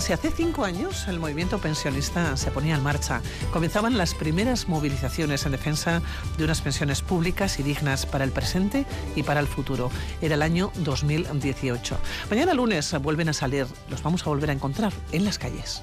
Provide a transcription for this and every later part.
Si hace cinco años el movimiento pensionista se ponía en marcha, comenzaban las primeras movilizaciones en defensa de unas pensiones públicas y dignas para el presente y para el futuro. Era el año 2018. Mañana lunes vuelven a salir, los vamos a volver a encontrar en las calles.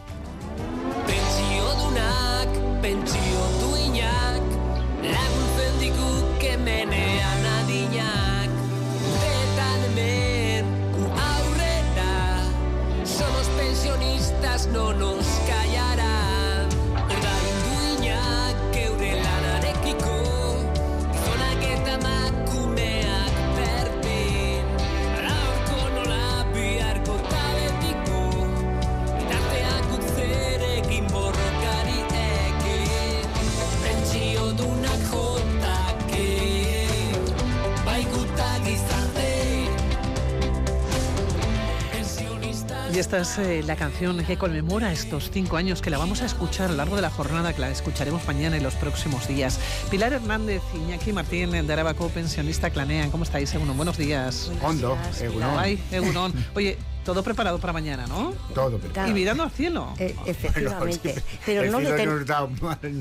Y esta es eh, la canción que conmemora estos cinco años que la vamos a escuchar a lo largo de la jornada, que la escucharemos mañana y los próximos días. Pilar Hernández, Iñaki Martín de Arabaco, pensionista Clanean. ¿Cómo estáis, Egunon? Buenos días. Hondo, Egunon. Ay, Egunon. Oye, todo preparado para mañana, ¿no? Todo preparado. Y mirando al cielo. Eh, efectivamente. Pero el no cielo le nos da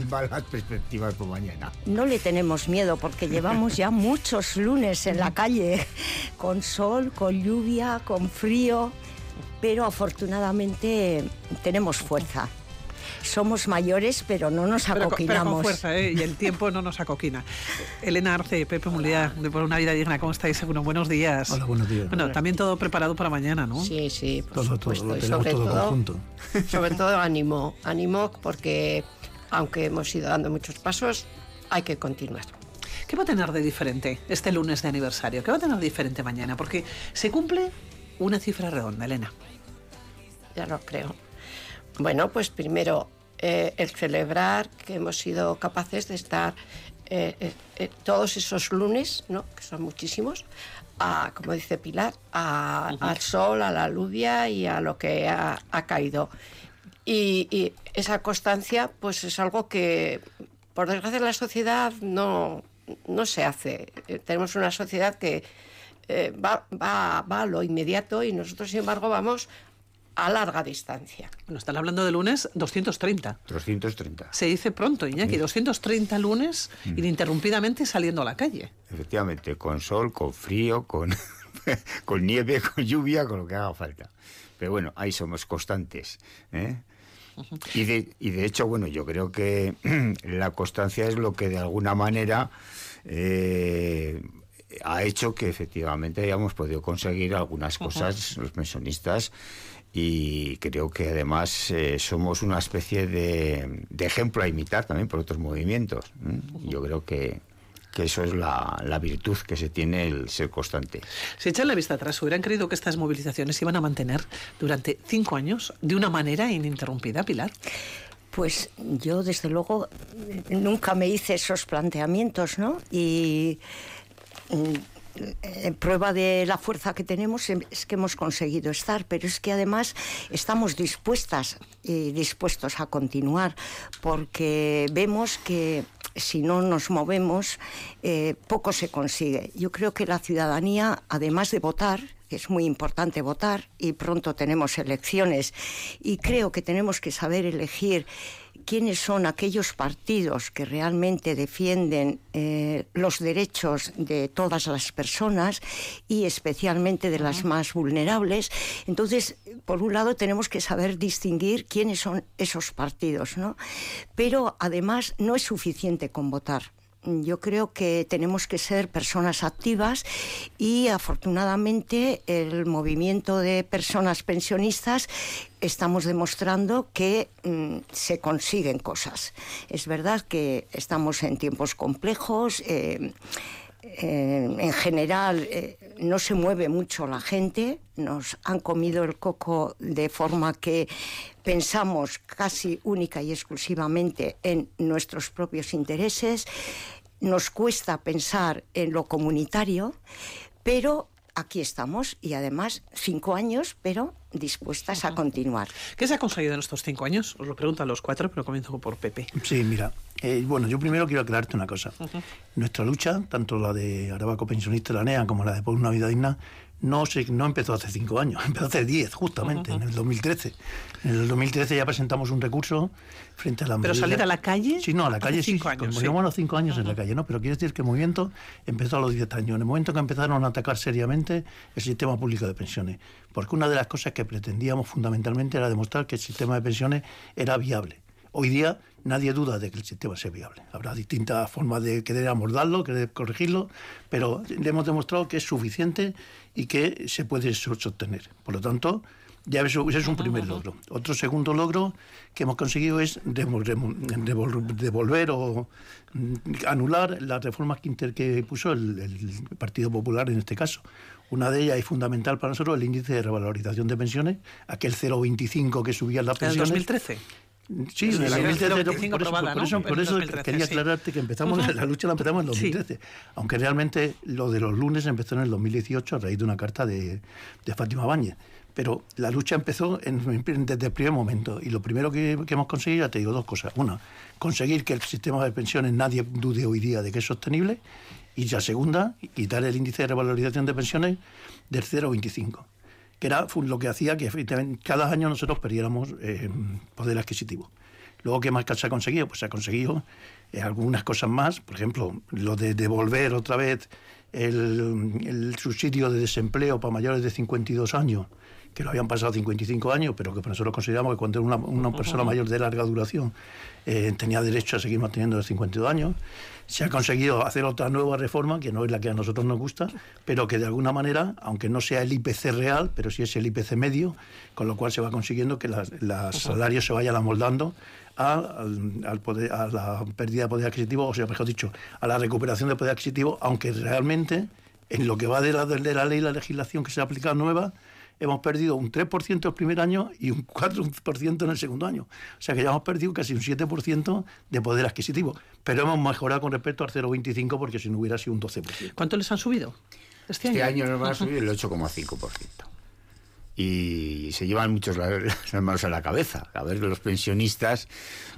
malas perspectivas por mañana. No le tenemos miedo porque llevamos ya muchos lunes en la calle, con sol, con lluvia, con frío pero afortunadamente tenemos fuerza. Somos mayores, pero no nos acoquinamos. Pero, con fuerza, ¿eh? y el tiempo no nos acoquina. Elena Arce, Pepe Mulía, de Por una vida digna, ¿cómo estáis? Bueno, buenos días. Hola, buenos días. Bueno, también todo preparado para mañana, ¿no? Sí, sí, por todo, supuesto. Todo, y sobre todo, todo, conjunto. sobre todo ánimo, ánimo porque aunque hemos ido dando muchos pasos, hay que continuar. ¿Qué va a tener de diferente este lunes de aniversario? ¿Qué va a tener de diferente mañana? Porque se cumple una cifra redonda, Elena ya lo creo. Bueno, pues primero eh, el celebrar que hemos sido capaces de estar eh, eh, todos esos lunes, ¿no? que son muchísimos, a, como dice Pilar, al sol, a la lluvia y a lo que ha, caído. Y, y, esa constancia, pues es algo que, por desgracia, en la sociedad no, no se hace. tenemos una sociedad que va, va, va a lo inmediato y nosotros, sin embargo, vamos a larga distancia. Bueno, están hablando de lunes 230. 230. Se dice pronto, Iñaki, 230 lunes mm. ininterrumpidamente saliendo a la calle. Efectivamente, con sol, con frío, con, con nieve, con lluvia, con lo que haga falta. Pero bueno, ahí somos constantes. ¿eh? y, de, y de hecho, bueno, yo creo que la constancia es lo que de alguna manera... Eh, ha hecho que efectivamente hayamos podido conseguir algunas cosas los pensionistas y creo que además eh, somos una especie de, ejemplo a imitar también por otros movimientos. Yo creo que, eso es la, virtud que se tiene el ser constante. Si echan la vista atrás, hubieran creído que estas movilizaciones se iban a mantener durante cinco años de una manera ininterrumpida, Pilar. Pues yo, desde luego, nunca me hice esos planteamientos, ¿no? Y eh, prueba de la fuerza que tenemos es que hemos conseguido estar, pero es que además estamos dispuestas y dispuestos a continuar, porque vemos que si no nos movemos, eh, poco se consigue. Yo creo que la ciudadanía, además de votar, es muy importante votar, y pronto tenemos elecciones, y creo que tenemos que saber elegir quiénes son aquellos partidos que realmente defienden eh, los derechos de todas las personas y especialmente de las más vulnerables. Entonces, por un lado, tenemos que saber distinguir quiénes son esos partidos, ¿no? Pero además no es suficiente con votar yo creo que tenemos que ser personas activas y afortunadamente el movimiento de personas pensionistas estamos demostrando que mm, se consiguen cosas. Es verdad que estamos en tiempos complejos. Eh, en general eh, no se mueve mucho la gente, nos han comido el coco de forma que pensamos casi única y exclusivamente en nuestros propios intereses, nos cuesta pensar en lo comunitario, pero aquí estamos y además cinco años, pero dispuestas a continuar. ¿Qué se ha conseguido en estos cinco años? Os lo pregunto a los cuatro, pero comienzo por Pepe. Sí, mira, eh, bueno, yo primero quiero aclararte una cosa. Nuestra lucha, tanto la de Arabaco Pensionista y la NEA como la de Por una Vida Digna, no, se, no empezó hace cinco años, empezó hace diez, justamente, en el 2013. En el 2013 ya presentamos un recurso frente a la ¿Pero salir a la calle? Sí, no, a la calle cinco sí. años, sí. Llevamos cinco años en la calle, ¿no? Pero quiere decir que el movimiento empezó a los diez años, en el momento que empezaron a atacar seriamente el sistema público de pensiones. Porque una de las cosas que pretendíamos fundamentalmente era demostrar que el sistema de pensiones era viable. Hoy día nadie duda de que el sistema sea viable. Habrá distintas formas de querer abordarlo, querer corregirlo, pero le hemos demostrado que es suficiente y que se puede sostener. Por lo tanto, ya eso, ese es un primer logro. Otro segundo logro que hemos conseguido es devolver o mm, anular las reformas que, inter, que puso el, el, Partido Popular en este caso. Una de ellas es fundamental para nosotros, el índice de revalorización de pensiones, aquel 0,25 que subía la pensiones. ¿En el 2013? Sí, en el 2013, por, eso, por eso, por eso quería aclararte que empezamos uh -huh. la lucha la empezamos en el 2013, sí. aunque realmente lo de los lunes empezó en el 2018 a raíz de una carta de, de Fátima Báñez. Pero la lucha empezó en, desde el primer momento y lo primero que, que, hemos conseguido, ya te digo dos cosas. Una, conseguir que el sistema de pensiones nadie dude hoy día de que es sostenible y la segunda, quitar el índice de revalorización de pensiones del 0,25 que era lo que hacía que cada año nosotros perdiéramos eh, poder adquisitivo. Luego, ¿qué más se ha conseguido? Pues se ha conseguido eh, algunas cosas más, por ejemplo, lo de devolver otra vez el, el, subsidio de desempleo para mayores de 52 años, que lo habían pasado 55 años, pero que nosotros consideramos que cuando era una, una persona mayor de larga duración eh, tenía derecho a seguir manteniendo los 52 años. Se ha conseguido hacer otra nueva reforma, que no es la que a nosotros nos gusta, pero que de alguna manera, aunque no sea el IPC real, pero sí es el IPC medio, con lo cual se va consiguiendo que los salarios se vayan amoldando a, al, al poder, a la pérdida de poder adquisitivo, o sea, mejor dicho, a la recuperación de poder adquisitivo, aunque realmente en lo que va de la, de la ley la legislación que se ha aplicado nueva, hemos perdido un 3% el primer año y un 4% en el segundo año. O sea que ya hemos perdido casi un 7% de poder adquisitivo. Pero hemos mejorado con respecto al 0,25 porque si no hubiera sido un 12%. ¿Cuánto les han subido? Este, este año, año nos van a subir el 8,5%. Y se llevan muchos las manos a la cabeza. A ver los pensionistas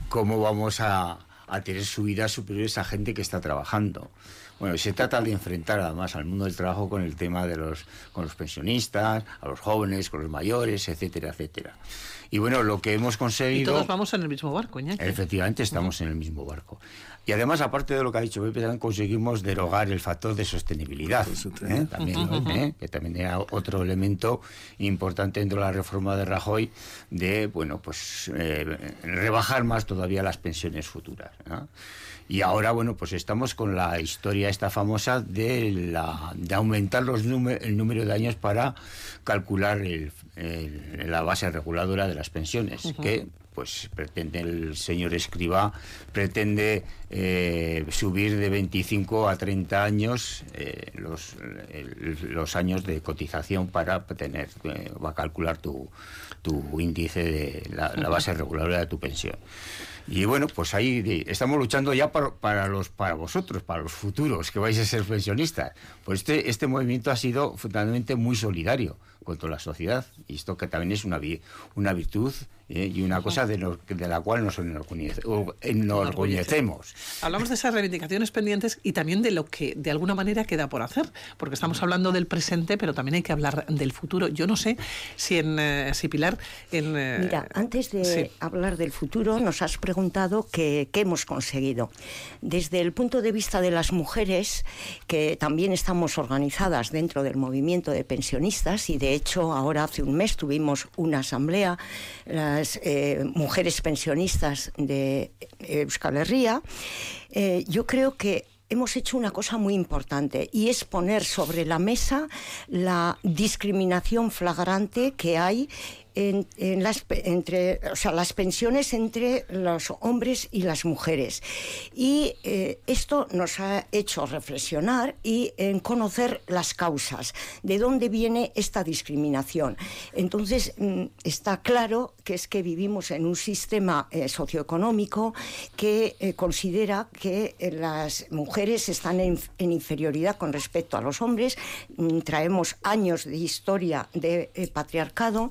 cómo vamos a, a tener subidas superiores a gente que está trabajando. Bueno, se trata de enfrentar además al mundo del trabajo con el tema de los, con los pensionistas, a los jóvenes, con los mayores, etcétera, etcétera. Y bueno, lo que hemos conseguido... Y todos vamos en el mismo barco, Iñaki. Efectivamente, estamos en el mismo barco. Y además, aparte de lo que ha dicho Pepe, también conseguimos derogar el factor de sostenibilidad, ¿eh? también, uh -huh. ¿eh? que también era otro elemento importante dentro de la reforma de Rajoy de, bueno, pues eh, rebajar más todavía las pensiones futuras. ¿no? Y ahora, bueno, pues estamos con la historia esta famosa de, la, de aumentar los número, el número de años para calcular el, el, la base reguladora de las pensiones, uh -huh. que pues pretende el señor Escriba pretende eh, subir de 25 a 30 años eh, los, el, los años de cotización para tener eh, va a calcular tu, tu índice de la, la base reguladora de tu pensión. Y bueno, pues ahí estamos luchando ya para, para, los, para vosotros, para los futuros que vais a ser pensionistas. Pues este, este movimiento ha sido fundamentalmente muy solidario contra la sociedad y esto que también es una, una virtud ¿eh? y una cosa de, lo, de, la cual nos enorgullecemos. Hablamos de esas reivindicaciones pendientes y también de lo que de alguna manera queda por hacer, porque estamos hablando del presente, pero también hay que hablar del futuro. Yo no sé si en eh, si Pilar en eh, Mira, antes de sí. hablar del futuro nos has preguntado qué hemos conseguido. Desde el punto de vista de las mujeres, que también estamos organizadas dentro del movimiento de pensionistas y de hecho ahora hace un mes tuvimos una asamblea las eh, mujeres pensionistas de Euskal Herria, eh, yo creo que hemos hecho una cosa muy importante y es poner sobre la mesa la discriminación flagrante que hay las, entre, o sea, las pensiones entre los hombres y las mujeres. Y eh, esto nos ha hecho reflexionar y en conocer las causas, de dónde viene esta discriminación. Entonces, mm, está claro que es que vivimos en un sistema eh, socioeconómico que eh, considera que las mujeres están en, inferioridad con respecto a los hombres. Mm, traemos años de historia de patriarcado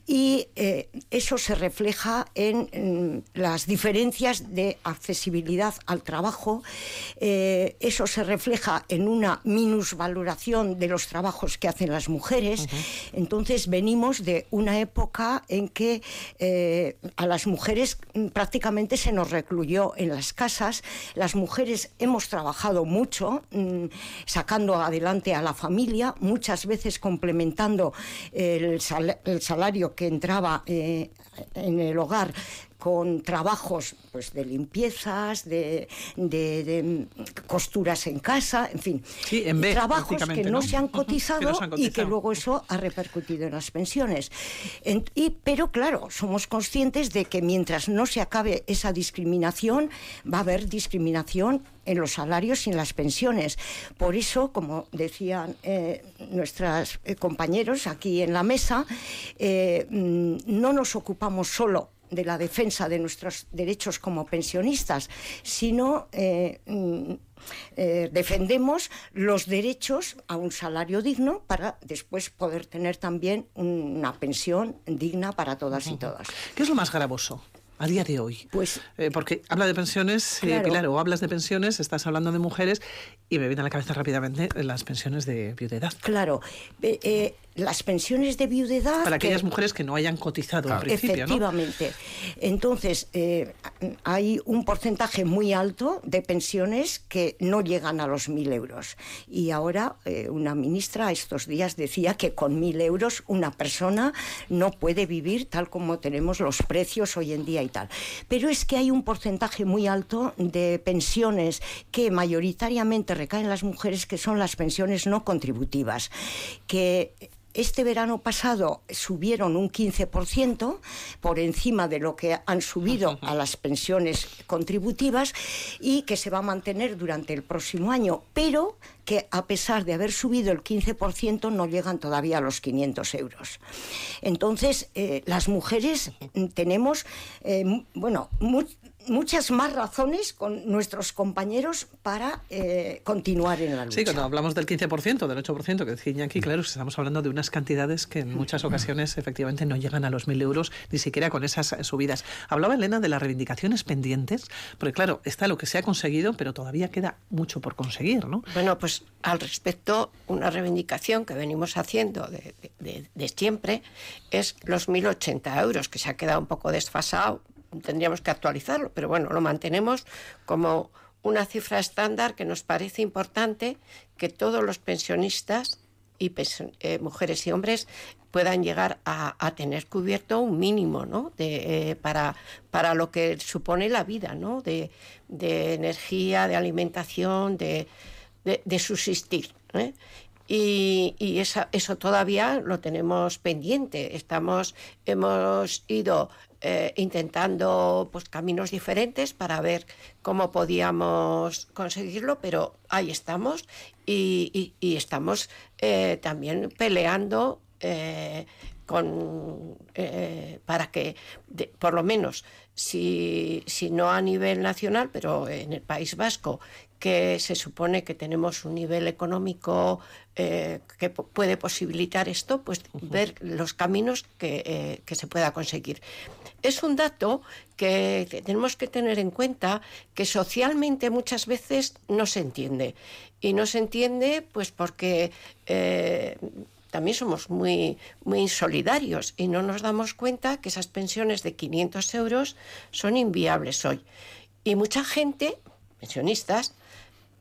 y eh, eso se refleja en, las diferencias de accesibilidad al trabajo, eh, eso se refleja en una minusvaloración de los trabajos que hacen las mujeres. Entonces venimos de una época en que eh, a las mujeres prácticamente se nos recluyó en las casas, las mujeres hemos trabajado mucho, mm, sacando adelante a la familia, muchas veces complementando el, salario que entraba eh, en el hogar con trabajos pues de limpiezas, de, costuras en casa, en fin, trabajos que no, se han cotizado y que luego eso ha repercutido en las pensiones. y, pero claro, somos conscientes de que mientras no se acabe esa discriminación, va a haber discriminación en los salarios y en las pensiones. Por eso, como decían eh, nuestros eh, compañeros aquí en la mesa, eh, mm, no nos ocupamos solo de la defensa de nuestros derechos como pensionistas, sino eh, mm, eh, defendemos los derechos a un salario digno para después poder tener también una pensión digna para todas y todas. ¿Qué es lo más gravoso? a día de hoy? Pues, eh, porque habla de pensiones, claro. Pilar, o hablas de pensiones, estás hablando de mujeres y me viene a la cabeza rápidamente las pensiones de viudedad. Claro las pensiones de viudedad... Para aquellas mujeres que no hayan cotizado al principio, Efectivamente. Entonces, eh, hay un porcentaje muy alto de pensiones que no llegan a los mil euros. Y ahora eh, una ministra estos días decía que con mil euros una persona no puede vivir tal como tenemos los precios hoy en día y tal. Pero es que hay un porcentaje muy alto de pensiones que mayoritariamente recaen las mujeres, que son las pensiones no contributivas, que este verano pasado subieron un 15% por encima de lo que han subido a las pensiones contributivas y que se va a mantener durante el próximo año, pero que a pesar de haber subido el 15% no llegan todavía a los 500 euros. Entonces, eh, las mujeres tenemos, eh, bueno, muchas más razones con nuestros compañeros para eh, continuar en la lucha. Sí, cuando hablamos del 15%, del 8% que decía aquí, claro, estamos hablando de unas cantidades que en muchas ocasiones efectivamente no llegan a los 1.000 euros, ni siquiera con esas subidas. Hablaba Elena de las reivindicaciones pendientes, porque claro, está lo que se ha conseguido, pero todavía queda mucho por conseguir, ¿no? Bueno, pues al respecto, una reivindicación que venimos haciendo de, de siempre es los 1.080 euros, que se ha quedado un poco desfasado tendríamos que actualizarlo, pero bueno, lo mantenemos como una cifra estándar que nos parece importante que todos los pensionistas y eh, mujeres y hombres puedan llegar a, tener cubierto un mínimo ¿no? de, eh, para, para lo que supone la vida, ¿no? de, energía, de alimentación, de, subsistir. ¿eh? Y, y eso todavía lo tenemos pendiente. Estamos, hemos ido eh, intentando pues, caminos diferentes para ver cómo podíamos conseguirlo, pero ahí estamos y, estamos eh, también peleando con, para que, por lo menos, si, si no a nivel nacional, pero en el País Vasco, que se supone que tenemos un nivel económico eh, que puede posibilitar esto, pues ver los caminos que, que, se pueda conseguir. Es un dato que tenemos que tener en cuenta que socialmente muchas veces no se entiende. Y no se entiende pues porque eh, también somos muy, muy solidarios y no nos damos cuenta que esas pensiones de 500 euros son inviables hoy. Y mucha gente, pensionistas,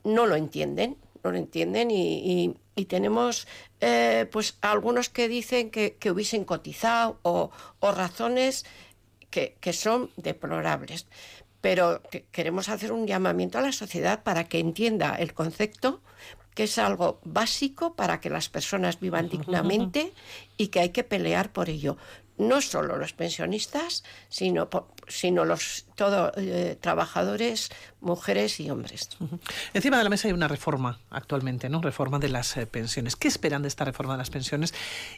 no lo entienden, no lo entienden y, tenemos eh, pues algunos que dicen que, hubiesen cotizado o, razones que, son deplorables. Pero queremos hacer un llamamiento a la sociedad para que entienda el concepto, que es algo básico para que las personas vivan dignamente y que hay que pelear por ello no solo los pensionistas, sino, sino los todos eh, trabajadores, mujeres y hombres. Encima de la mesa hay una reforma actualmente, ¿no? Reforma de las eh, pensiones. ¿Qué esperan de esta reforma de las pensiones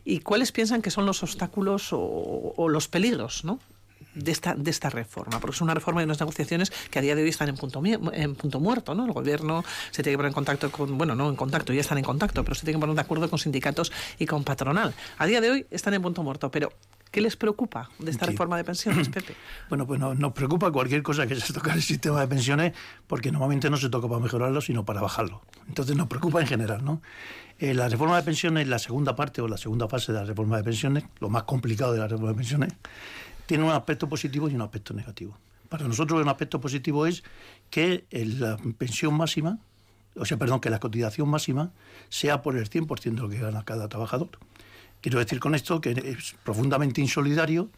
y cuáles piensan que son los obstáculos o, los peligros, ¿no? de esta, de esta reforma, porque es una reforma y unas negociaciones que a día de hoy están en punto, muerto, ¿no? El gobierno se tiene que poner en contacto con, bueno, no en contacto, ya están en contacto, pero se tiene que poner de acuerdo con sindicatos y con patronal. A día de hoy están en punto muerto, pero ¿Qué les preocupa de esta reforma de pensiones, Pepe? Bueno, pues nos preocupa cualquier cosa que se toque el sistema de pensiones, porque normalmente no se toca para mejorarlo, sino para bajarlo. Entonces nos preocupa en general, ¿no? Eh, la reforma de pensiones, la segunda parte o la segunda fase de la reforma de pensiones, lo más complicado de la reforma de pensiones, tiene un aspecto positivo y un aspecto negativo. Para nosotros un aspecto positivo es que la pensión máxima, o sea, perdón, que la cotización máxima sea por el 100% de lo que gana cada trabajador. Quiero decir con esto que es profundamente insolidario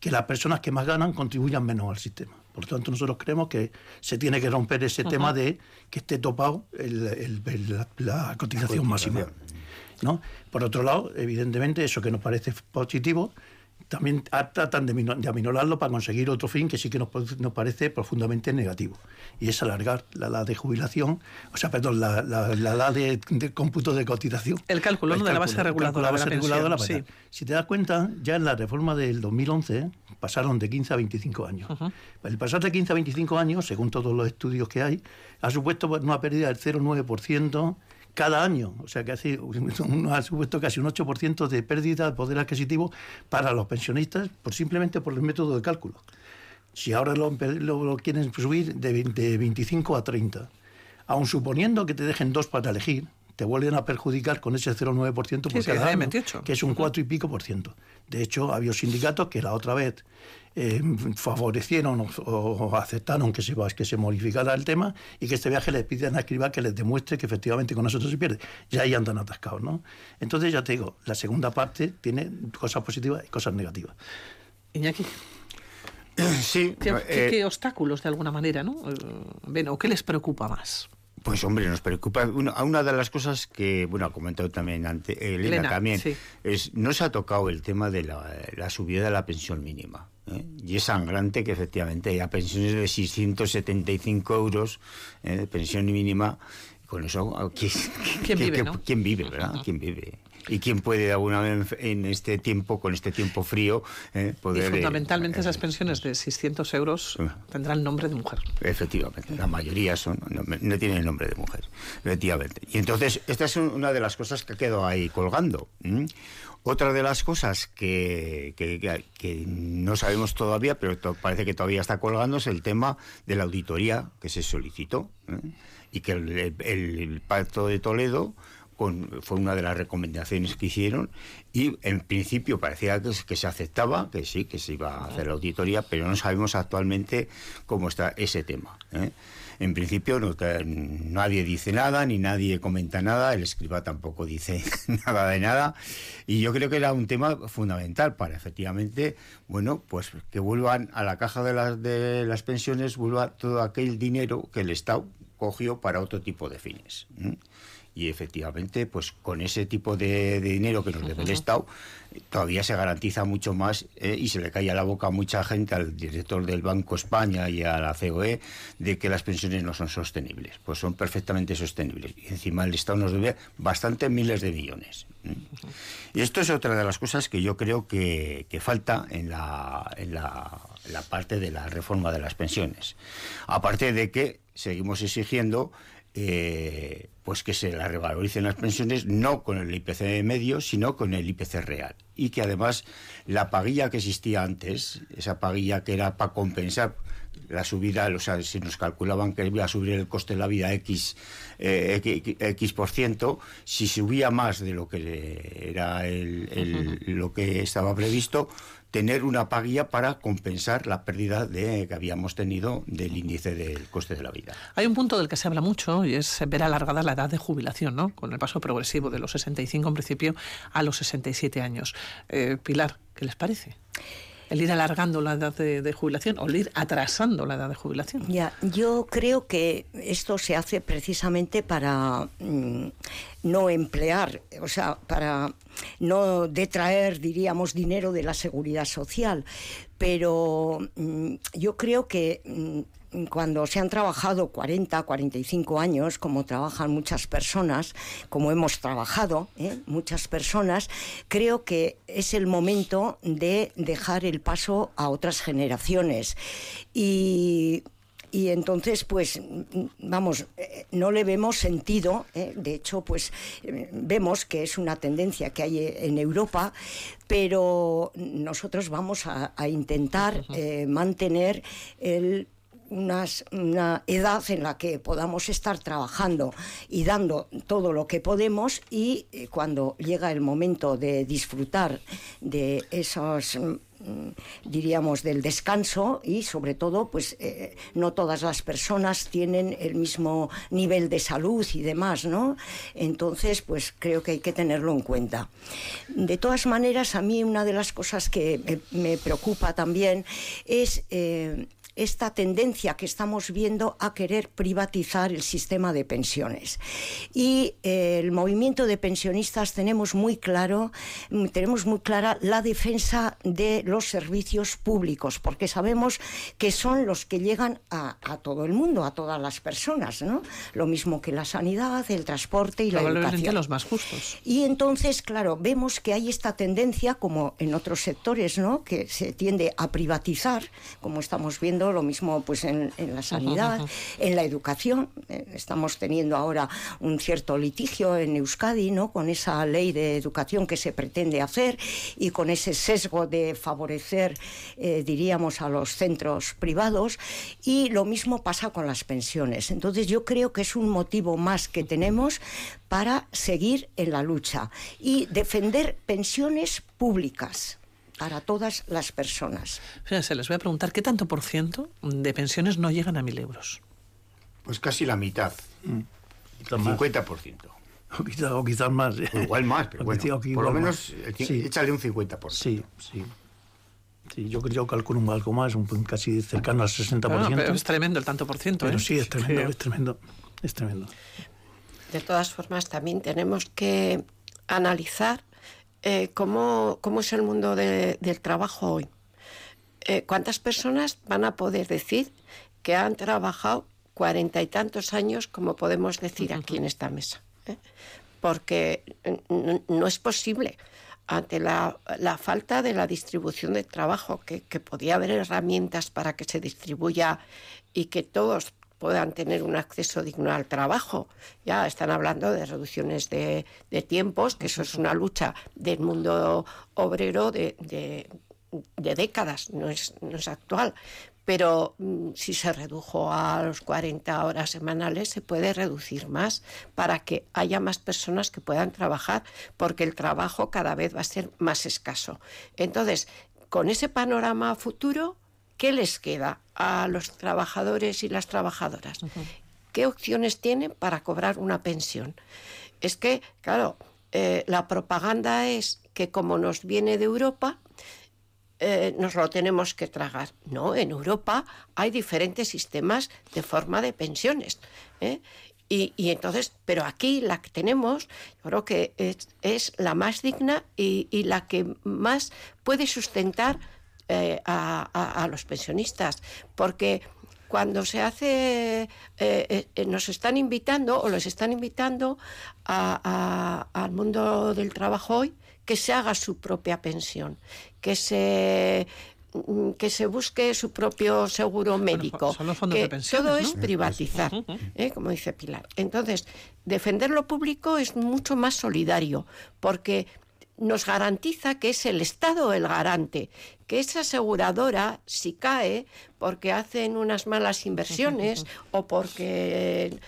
que las personas que más ganan contribuyan menos al sistema. Por lo tanto, nosotros creemos que se tiene que romper ese tema de que esté topado la, cotización máxima. ¿no? Por otro lado, evidentemente, eso que nos parece positivo también tratan de, de, aminorarlo para conseguir otro fin que sí que nos, nos, parece profundamente negativo. Y es alargar la edad de jubilación, o sea, perdón, la, la, edad de, cómputo de cotización. El cálculo, de la base reguladora. de la sí. Si te das cuenta, ya en la reforma del 2011 pasaron de 15 a 25 años. El pasar de 15 a 25 años, según todos los estudios que hay, ha supuesto una pérdida del 0,9% cada año. O sea que hace, ha supuesto casi un 8% de pérdida de poder adquisitivo para los pensionistas por simplemente por el método de cálculo. Si ahora lo, lo, quieren subir de, de 25 a 30, aun suponiendo que te dejen dos para elegir, te vuelven a perjudicar con ese 0,9% por cada año, que es un 4 y pico por ciento. De hecho, había sindicatos que la otra vez eh, favorecieron o, aceptaron que se, que se modificara el tema y que este viaje les piden a escribir que les demuestre que efectivamente con nosotros se pierde. Ya ahí andan atascados, ¿no? Entonces, ya te digo, la segunda parte tiene cosas positivas y cosas negativas. Iñaki. Sí. ¿Qué, eh, obstáculos, de alguna manera, no? Eh, ¿O qué les preocupa más? Pues hombre, nos preocupa. Una, una de las cosas que, bueno, ha comentado también ante, Elena, también, es no se ha tocado el tema de la, subida de la pensión mínima. ¿eh? Y es sangrante que efectivamente haya pensiones de 675 euros ¿eh? de pensión mínima. Con eso, ¿quién, ¿Quién vive, ¿quién vive, verdad? ¿Quién vive? ¿Y quién puede alguna vez en este tiempo, con este tiempo frío, eh, poder... Y eh, fundamentalmente esas pensiones de 600 euros tendrán nombre de mujer. Efectivamente, la mayoría son no, tienen nombre de mujer, efectivamente. Y entonces, esta es una de las cosas que quedó ahí colgando. Otra de las cosas que, que, no sabemos todavía, pero parece que todavía está colgando, es el tema de la auditoría que se solicitó ¿eh? y que el Pacto de Toledo fue una de las recomendaciones que hicieron y en principio parecía que, se aceptaba, que sí, que se iba a hacer la auditoría, pero no sabemos actualmente cómo está ese tema. ¿eh? En principio no, nadie dice nada, ni nadie comenta nada, el escriba tampoco dice nada de nada, y yo creo que era un tema fundamental para efectivamente, bueno, pues que vuelvan a la caja de las, de las pensiones, vuelva todo aquel dinero que el Estado cogió para otro tipo de fines y efectivamente, pues con ese tipo de, dinero que nos debe el Estado, todavía se garantiza mucho más eh, y se le cae a la boca a mucha gente, al director del Banco España y a la COE, de que las pensiones no son sostenibles. Pues son perfectamente sostenibles. Y encima el Estado nos debe bastantes miles de millones. Y esto es otra de las cosas que yo creo que, falta en la, en la parte de la reforma de las pensiones. Aparte de que seguimos exigiendo eh, pues que se la revaloricen las pensiones no con el IPC medio, sino con el IPC real. Y que además la paguilla que existía antes, esa paguilla que era para compensar la subida, o sea, si nos calculaban que iba a subir el coste de la vida X, eh, X, por ciento, si subía más de lo que era lo que estaba previsto, tener una paguilla para compensar la pérdida de, que habíamos tenido del índice del coste de la vida. Hay un punto del que se habla mucho y es ver alargada la edad de jubilación, ¿no? Con el paso progresivo de los 65 en principio a los 67 años. Eh, Pilar, ¿qué les parece? El ir alargando la edad de, jubilación o el ir atrasando la edad de jubilación. Ya, yo creo que esto se hace precisamente para mm, no emplear, o sea, para no detraer, diríamos, dinero de la seguridad social. Pero mm, yo creo que mm, cuando se han trabajado 40, 45 años, como trabajan muchas personas, como hemos trabajado ¿eh? muchas personas, creo que es el momento de dejar el paso a otras generaciones. Y y entonces, pues, vamos, no le vemos sentido. De hecho, pues, vemos que es una tendencia que hay en Europa, pero nosotros vamos a, intentar mantener el una edad en la que podamos estar trabajando y dando todo lo que podemos y eh, cuando llega el momento de disfrutar de esos mm, diríamos del descanso y sobre todo pues eh, no todas las personas tienen el mismo nivel de salud y demás no entonces pues creo que hay que tenerlo en cuenta. De todas maneras a mí una de las cosas que me, preocupa también es eh, esta tendencia que estamos viendo a querer privatizar el sistema de pensiones. Y eh, el movimiento de pensionistas tenemos muy claro, mm, tenemos muy clara la defensa de los servicios públicos, porque sabemos que son los que llegan a, todo el mundo, a todas las personas, ¿no? Lo mismo que la sanidad, el transporte y la educación. los más justos. Y entonces, claro, vemos que hay esta tendencia, como en otros sectores, ¿no? Que se tiende a privatizar, como estamos viendo lo mismo pues en, la sanidad, en la educación. Eh, estamos teniendo ahora un cierto litigio en Euskadi, ¿no? Con esa ley de educación que se pretende hacer y con ese sesgo de favorecer, eh, diríamos, a los centros privados. Y lo mismo pasa con las pensiones. Entonces yo creo que es un motivo más que tenemos para seguir en la lucha y defender pensiones públicas para todas las personas. se les voy a preguntar, ¿qué tanto por ciento de pensiones no llegan a mil euros? Pues casi la mitad. Mm. 50%. O quizás, o quizás más. igual más, pero bueno, por lo menos échale un 50%. Sí, sí. Sí, yo, yo calculo algo más, un, casi cercano al 60%. es tremendo el tanto por ciento. Pero ¿eh? sí, es tremendo, es tremendo, es tremendo. De todas formas, también tenemos que analizar eh, ¿cómo, es el mundo del trabajo hoy. Eh, ¿Cuántas personas van a poder decir que han trabajado cuarenta y tantos años, como podemos decir aquí en esta mesa? ¿Eh? Porque no, es posible ante la, falta de la distribución del trabajo, que podía haber herramientas para que se distribuya y que todos puedan tener un acceso digno al trabajo. Ya están hablando de reducciones de, tiempos, que eso es una lucha del mundo obrero de, décadas, no es, no es actual. Pero mm, si se redujo a los 40 horas semanales, se puede reducir más para que haya más personas que puedan trabajar, porque el trabajo cada vez va a ser más escaso. Entonces, con ese panorama futuro, ¿qué les queda a los trabajadores y las trabajadoras? ¿Qué opciones tienen para cobrar una pensión? Es que, claro, eh, la propaganda es que como nos viene de Europa, eh, nos lo tenemos que tragar. No, en Europa hay diferentes sistemas de forma de pensiones. ¿eh? Y, entonces, pero aquí la que tenemos, yo creo que es, la más digna y, y, la que más puede sustentar eh, a, los pensionistas, porque cuando se hace, eh, eh, nos están invitando o les están invitando al mundo del trabajo hoy que se haga su propia pensión, que se mm, que se busque su propio seguro médico. que todo es privatizar, como dice Pilar. Entonces, defender lo público es mucho más solidario, porque nos garantiza que es el Estado el garante, que esa aseguradora, si cae porque hacen unas malas inversiones o porque,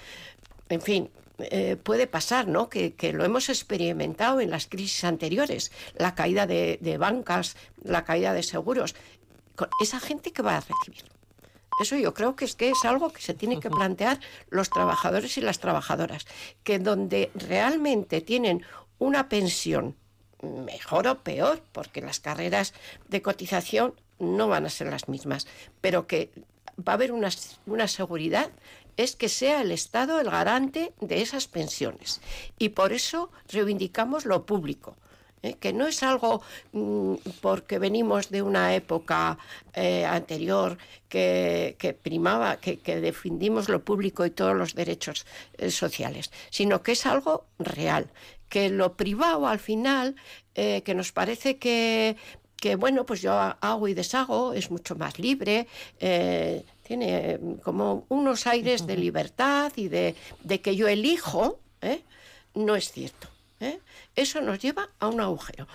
en fin, eh, puede pasar, ¿no? Que, lo hemos experimentado en las crisis anteriores, la caída de, bancas, la caída de seguros. esa gente que va a recibir. Eso yo creo que es que es algo que se tiene que plantear los trabajadores y las trabajadoras, que donde realmente tienen una pensión mejor o peor, porque las carreras de cotización no van a ser las mismas, pero que va a haber una, una seguridad es que sea el Estado el garante de esas pensiones. Y por eso reivindicamos lo público. ¿eh? que no es algo mm, porque venimos de una época eh, anterior que, primaba, que, defendimos lo público y todos los derechos eh, sociales, sino que es algo real, que lo privado al final, eh, que nos parece que, que, bueno, pues yo hago y deshago, es mucho más libre, eh, tiene como unos aires de libertad y de, que yo elijo, ¿eh? no es cierto. ¿eh? Eso nos lleva a un agujero.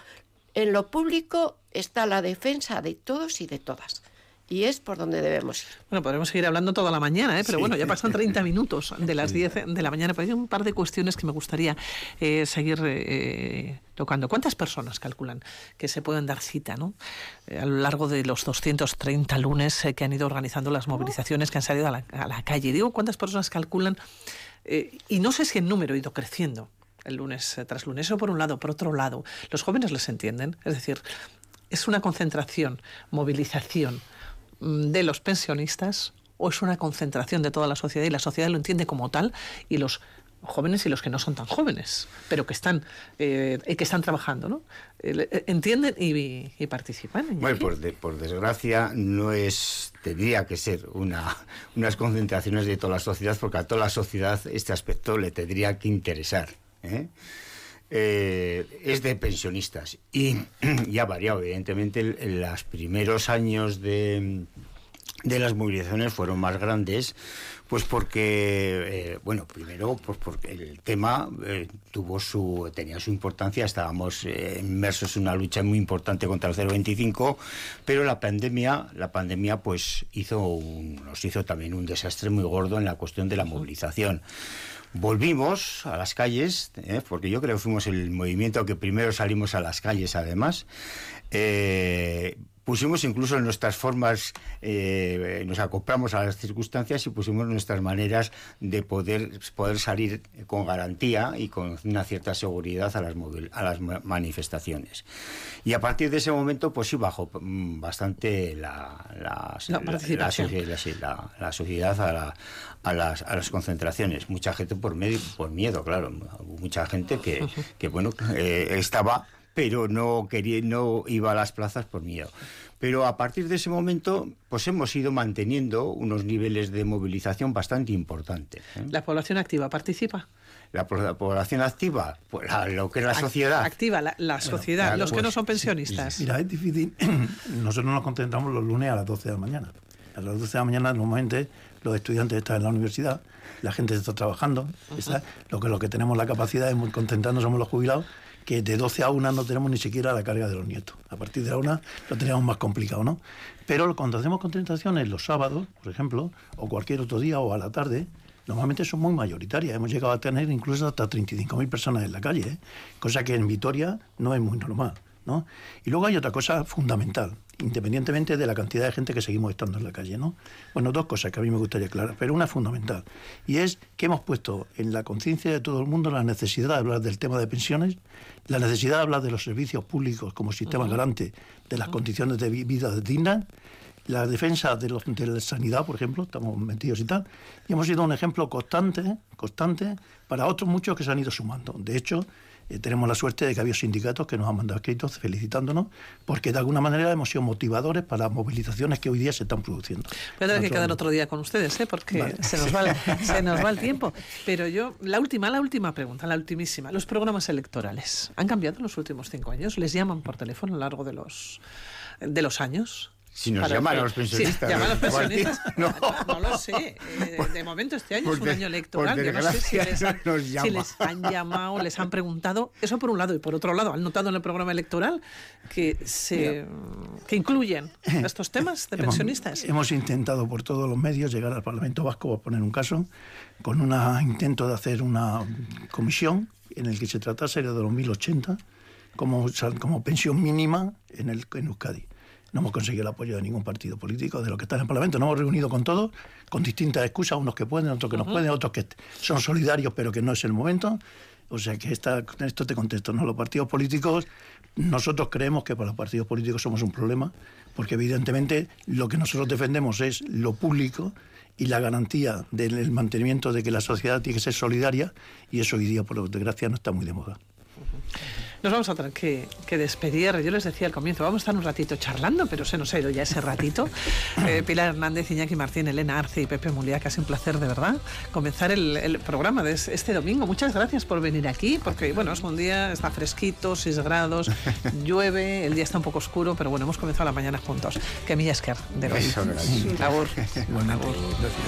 En lo público está la defensa de todos y de todas y es por donde debemos ir. Bueno, podremos seguir hablando toda la mañana, ¿eh? pero bueno, ya pasan 30 minutos de las 10 de la mañana, pero hay un par de cuestiones que me gustaría eh, seguir eh, tocando. ¿Cuántas personas calculan que se pueden dar cita ¿no? a lo largo de los 230 lunes que han ido organizando las movilizaciones que han salido a la, a la calle? Digo, ¿cuántas personas calculan? y no sé si el número ha ido creciendo el lunes tras lunes. Eso por un lado. Por otro lado, los jóvenes les entienden. Es decir, es una concentración, movilización de los pensionistas o es una concentración de toda la sociedad y la sociedad lo entiende como tal y los jóvenes y los que no son tan jóvenes, pero que están eh, que están trabajando, ¿no? Eh, eh, entienden y, participan. Bueno, por, por, desgracia no es tendría que ser una unas concentraciones de toda la sociedad porque a toda la sociedad este aspecto le tendría que interesar. Es de pensionistas y, ya ha variado, evidentemente, en los primeros años de, de las movilizaciones fueron más grandes, pues porque, eh, bueno, primero, pues porque el tema eh, tuvo su, tenía su importancia, estábamos eh, inmersos en una lucha muy importante contra el 025, pero la pandemia, la pandemia, pues hizo nos hizo también un desastre muy gordo en la cuestión de la movilización. Volvimos a las calles, porque yo creo que fuimos el movimiento que primero salimos a las calles, además. Eh, pusimos incluso nuestras formas, eh, nos acoplamos a las circunstancias y pusimos nuestras maneras de poder, poder salir con garantía y con una cierta seguridad a las, a las manifestaciones. Y a partir de ese momento, pues sí bajó mm, bastante la, la, la, sociedad a, a, las, a las concentraciones. Mucha gente por, medio, por miedo, claro. Mucha gente que, que bueno, eh, estaba pero no quería, no iba a las plazas por miedo. Pero a partir de ese momento, pues hemos ido manteniendo unos niveles de movilización bastante importantes. ¿eh? ¿La población activa participa? La, población activa, pues lo que es la sociedad. Activa, la, sociedad, los que no pues, son pensionistas. Mira, es difícil. Nosotros nos concentramos los lunes a las 12 de la mañana. A las 12 de la mañana, normalmente, los estudiantes están en la universidad, la gente está trabajando. Lo, que, lo que tenemos la capacidad de concentrarnos somos los jubilados que de 12 a 1 no tenemos ni siquiera la carga de los nietos. A partir de la 1 lo tenemos más complicado, ¿no? Pero cuando hacemos concentraciones los sábados, por ejemplo, o cualquier otro día o a la tarde, normalmente son muy mayoritarias. Hemos llegado a tener incluso hasta 35.000 personas en la calle, ¿eh? cosa que en Vitoria no es muy normal. ¿no? Y luego hay otra cosa fundamental, independientemente de la cantidad de gente que seguimos estando en la calle. ¿no? Bueno, dos cosas que a mí me gustaría aclarar, pero una fundamental, y es que hemos puesto en la conciencia de todo el mundo la necesidad de hablar del tema de pensiones, la necesidad de hablar de los servicios públicos como sistema garante de las condiciones de vida dignas, la defensa de, los, de la sanidad, por ejemplo, estamos metidos y tal, y hemos sido un ejemplo constante, constante para otros muchos que se han ido sumando. De hecho, eh, tenemos la suerte de que había sindicatos que nos han mandado escritos felicitándonos porque de alguna manera hemos sido motivadores para las movilizaciones que hoy día se están produciendo. Voy a tener que quedar otro día con ustedes, ¿eh? porque se, nos va, se nos va el tiempo. Pero yo, la última, la última pregunta, la ultimísima. Los programas electorales han cambiado en los últimos cinco años. ¿Les llaman por teléfono a lo largo de los, de los años? Si nos llaman a los pensionistas. llaman a los pensionistas. No. no. lo sé. Eh, de momento este año es un año electoral. Yo no sé si les, han, si les, han, llamado, les han preguntado. Eso por un lado. Y por otro lado, han notado en el programa electoral que, se, que incluyen estos temas de pensionistas. Hemos, intentado por todos los medios llegar al Parlamento Vasco, por poner un caso, con un intento de hacer una comisión en el que se tratase de 2080 como, como pensión mínima en, el, en Euskadi no hemos conseguido el apoyo de ningún partido político de lo que está en el Parlamento. Nos hemos reunido con todos, con distintas excusas, unos que pueden, otros que no pueden, otros que son solidarios, pero que no es el momento. O sea que esta, esto te contesto, ¿no? Los partidos políticos, nosotros creemos que para los partidos políticos somos un problema, porque evidentemente lo que nosotros defendemos es lo público y la garantía del mantenimiento de que la sociedad tiene que ser solidaria, y eso hoy día, por desgracia, no está muy de moda. Nos vamos a tener que, despedir. Yo les decía al comienzo, vamos a estar un ratito charlando, pero se nos ha ido ya ese ratito. Eh, Pilar Hernández, Iñaki Martín, Elena Arce y Pepe Mulia, casi un placer de verdad comenzar el, programa de este domingo. Muchas gracias por venir aquí, porque bueno, es un día, está fresquito, 6 grados, llueve, el día está un poco oscuro, pero bueno, hemos comenzado la mañana juntos. Que mi de hoy. Eso, Agur.